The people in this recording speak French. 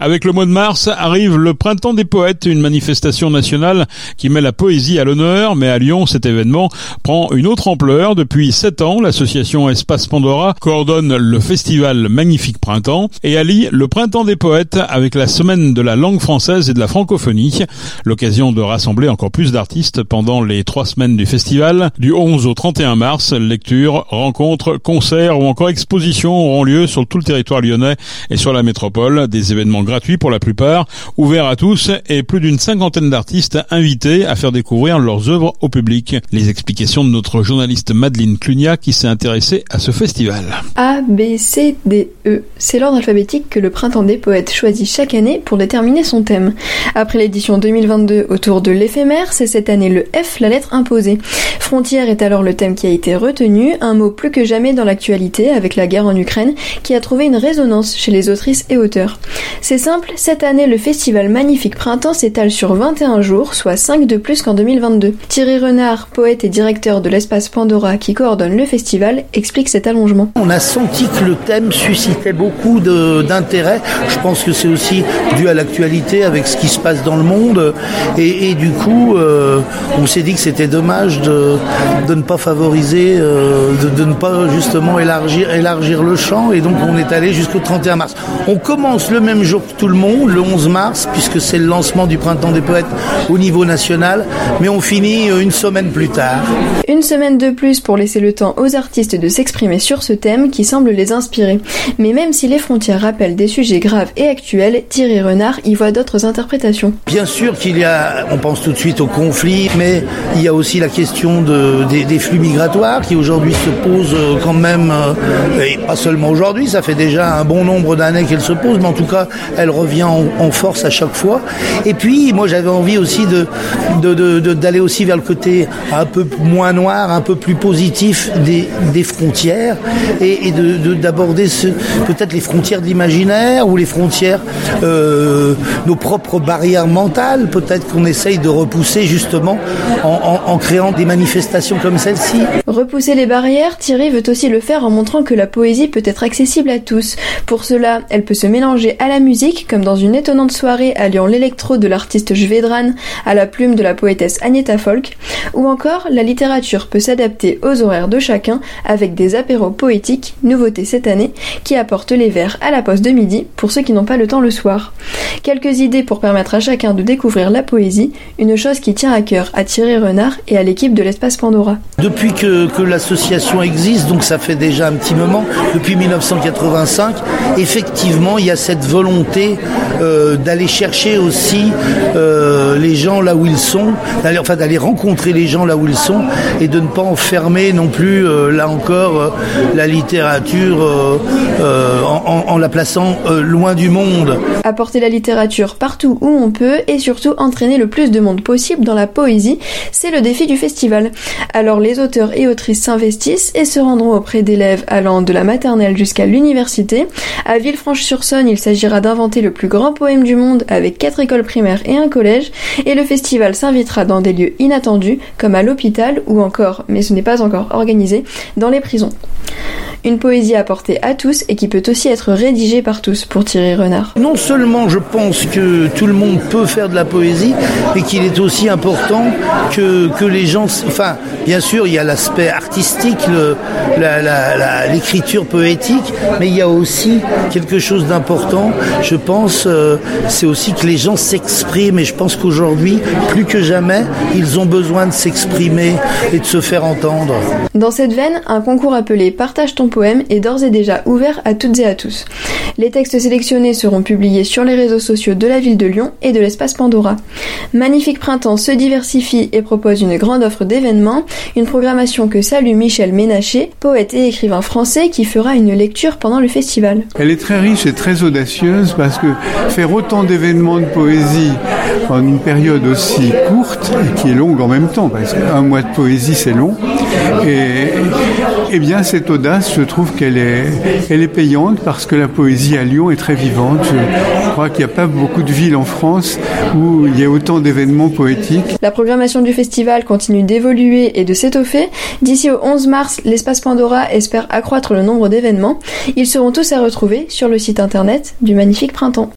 Avec le mois de mars arrive le Printemps des poètes, une manifestation nationale qui met la poésie à l'honneur, mais à Lyon, cet événement prend une autre ampleur. Depuis sept ans, l'association Espace Pandora coordonne le festival Magnifique Printemps et allie le Printemps des poètes avec la semaine de la langue française et de la francophonie. L'occasion de rassembler encore plus d'artistes pendant les trois semaines du festival. Du 11 au 31 mars, lectures, rencontres, concerts ou encore expositions auront lieu sur tout le territoire lyonnais et sur la métropole. Des événements gratuit pour la plupart, ouvert à tous et plus d'une cinquantaine d'artistes invités à faire découvrir leurs œuvres au public. Les explications de notre journaliste Madeleine Clunia qui s'est intéressée à ce festival. A, B, C, D, E. C'est l'ordre alphabétique que le Printemps des Poètes choisit chaque année pour déterminer son thème. Après l'édition 2022 autour de l'éphémère, c'est cette année le F, la lettre imposée. Frontière est alors le thème qui a été retenu, un mot plus que jamais dans l'actualité avec la guerre en Ukraine qui a trouvé une résonance chez les autrices et auteurs. C'est simple, cette année le festival Magnifique Printemps s'étale sur 21 jours, soit 5 de plus qu'en 2022. Thierry Renard, poète et directeur de l'espace Pandora qui coordonne le festival, explique cet allongement. On a senti que le thème suscitait beaucoup d'intérêt. Je pense que c'est aussi dû à l'actualité avec ce qui se passe dans le monde. Et, du coup, euh, on s'est dit que c'était dommage de, de, ne pas favoriser, euh, de, de, ne pas justement élargir, élargir le champ. Et donc on est allé jusqu'au 31 mars. On commence le même jour tout le monde, le 11 mars, puisque c'est le lancement du Printemps des Poètes au niveau national, mais on finit euh, une semaine plus tard. Une semaine de plus pour laisser le temps aux artistes de s'exprimer sur ce thème qui semble les inspirer. Mais même si les frontières rappellent des sujets graves et actuels, Thierry Renard y voit d'autres interprétations. Bien sûr qu'il y a, on pense tout de suite au conflit, mais il y a aussi la question de, des, flux migratoires qui aujourd'hui se posent euh, quand même, euh, et pas seulement aujourd'hui, ça fait déjà un bon nombre d'années qu'elle se pose, mais en tout cas, elle revient en, force à chaque fois. Et puis, moi, j'avais envie aussi de, d'aller aussi vers le côté un peu moins noir, un peu plus positif des, des frontières et, de, d'aborder peut-être les frontières de l'imaginaire ou les frontières, euh, nos propres barrières mentales, peut-être qu'on essaye de repousser justement en, en créant des manifestations comme celle-ci. Repousser les barrières, Thierry veut aussi le faire en montrant que la poésie peut être accessible à tous. Pour cela, elle peut se mélanger à la musique, comme dans une étonnante soirée alliant l'électro de l'artiste Jvedran à la plume de la poétesse Agneta Folk, ou encore la littérature peut s'adapter aux horaires de chacun avec des apéros poétiques, nouveauté cette année, qui apportent les vers à la pause de midi pour ceux qui n'ont pas le temps le soir. Quelques idées pour permettre à chacun de découvrir la poésie, une chose qui tient à cœur à Thierry Renard et à l'équipe de l'espace Pandora. Depuis que l'association existe, donc ça fait déjà un petit moment, depuis 1985, effectivement il y a cette volonté euh, d'aller chercher aussi euh, les gens là où ils sont, d'aller enfin d'aller rencontrer les gens là où ils sont et de ne pas enfermer non plus euh, là encore la littérature en, la plaçant loin du monde. Apporter la littérature partout où on peut et surtout entraîner le plus de monde possible dans la poésie, c'est le défi du festival. Alors les auteurs et autrices s'investissent et se rendront auprès d'élèves allant de la maternelle jusqu'à l'université. À Villefranche-sur-Saône, il s'agira d'inventer le plus grand poème du monde avec quatre écoles primaires et un collège, et le festival s'invitera dans des lieux inattendus, comme à l'hôpital ou encore, mais ce n'est pas encore organisé, dans les prisons. Une poésie à porter à tous et qui peut aussi être rédigée par tous, pour Thierry Renard. Non seulement je pense que tout le monde peut faire de la poésie, mais qu'il est aussi important que, que les gens... Enfin, bien sûr, il y a l'aspect artistique, l'écriture poétique, mais il y a aussi quelque chose d'important, je pense, euh, c'est aussi que les gens s'expriment, et je pense qu'aujourd'hui, plus que jamais, ils ont besoin de s'exprimer et de se faire entendre. Dans cette veine, un concours appelé Partage ton poème est d'ores et déjà ouvert à toutes et à tous. Les textes sélectionnés seront publiés sur les réseaux sociaux de la ville de Lyon et de l'espace Pandora. Magnifique Printemps se diversifie et propose une grande offre d'événements, une programmation que salue Michel Ménaché, poète et écrivain français qui fera une lecture pendant le festival. Elle est très riche et très audacieuse parce que faire autant d'événements de poésie en une période aussi courte et qui est longue en même temps, parce qu'un mois de poésie c'est long, et eh bien cette audace, je trouve qu'elle est, elle est payante parce que la poésie à Lyon est très vivante. Je crois qu'il n'y a pas beaucoup de villes en France où il y a autant d'événements poétiques. La programmation du festival continue d'évoluer et de s'étoffer. D'ici au 11 mars, l'espace Pandora espère accroître le nombre d'événements. Ils seront tous à retrouver sur le site internet du Magnifique Printemps.